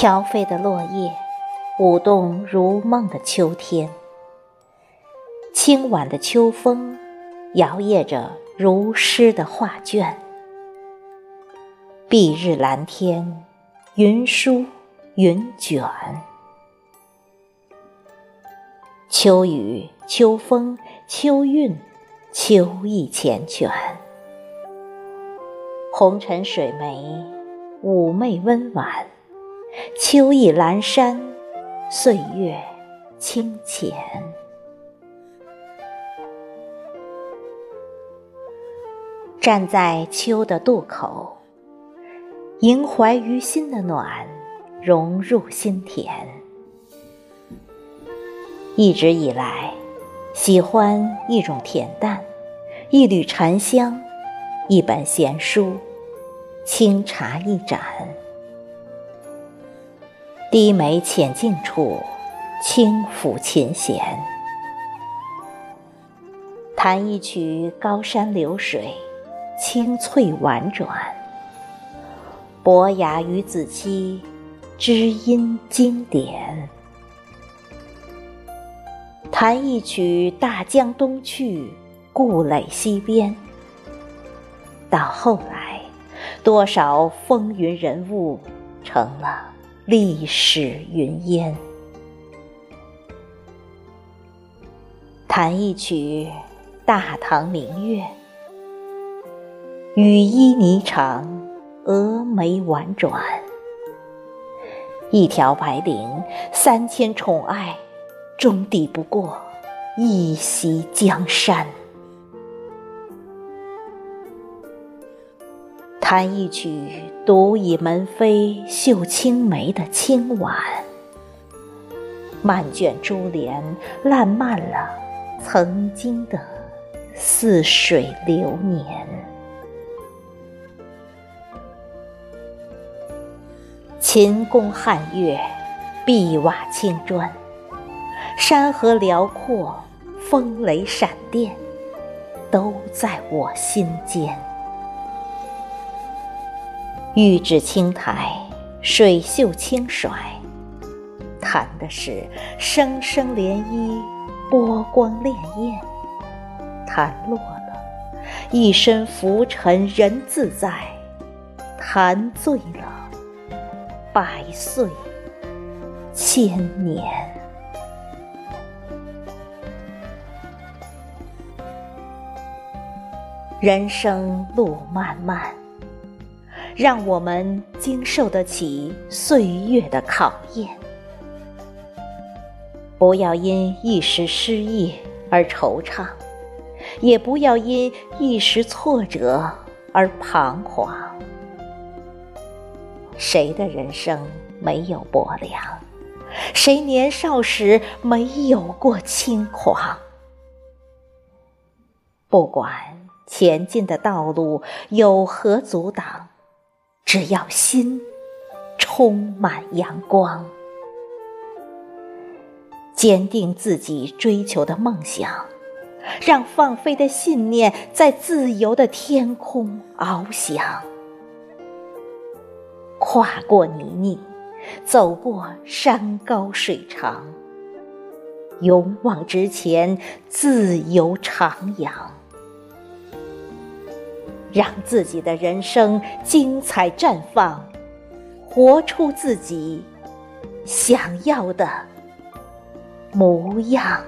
飘飞的落叶，舞动如梦的秋天。清晚的秋风，摇曳着如诗的画卷。蔽日蓝天，云舒云卷。秋雨秋风秋韵，秋意缱绻。红尘水湄，妩媚温婉；秋意阑珊，岁月清浅。站在秋的渡口，萦怀于心的暖，融入心田。一直以来，喜欢一种恬淡，一缕禅香，一本闲书。清茶一盏，低眉浅静处，轻抚琴弦，弹一曲高山流水，清脆婉转；伯牙与子期，知音经典，弹一曲大江东去，故垒西边。到后来。多少风云人物成了历史云烟？弹一曲《大唐明月》，羽衣霓裳，蛾眉婉转，一条白绫，三千宠爱，终抵不过一袭江山。弹一曲独倚门扉绣青梅的清婉，漫卷珠帘，烂漫了曾经的似水流年。秦宫汉乐，碧瓦青砖，山河辽阔，风雷闪电，都在我心间。玉指轻抬，水袖轻甩，弹的是声声涟漪，波光潋滟；弹落了，一身浮沉人自在；弹醉了，百岁千年。人生路漫漫。让我们经受得起岁月的考验，不要因一时失意而惆怅，也不要因一时挫折而彷徨。谁的人生没有薄凉？谁年少时没有过轻狂？不管前进的道路有何阻挡。只要心充满阳光，坚定自己追求的梦想，让放飞的信念在自由的天空翱翔，跨过泥泞，走过山高水长，勇往直前，自由徜徉。让自己的人生精彩绽放，活出自己想要的模样。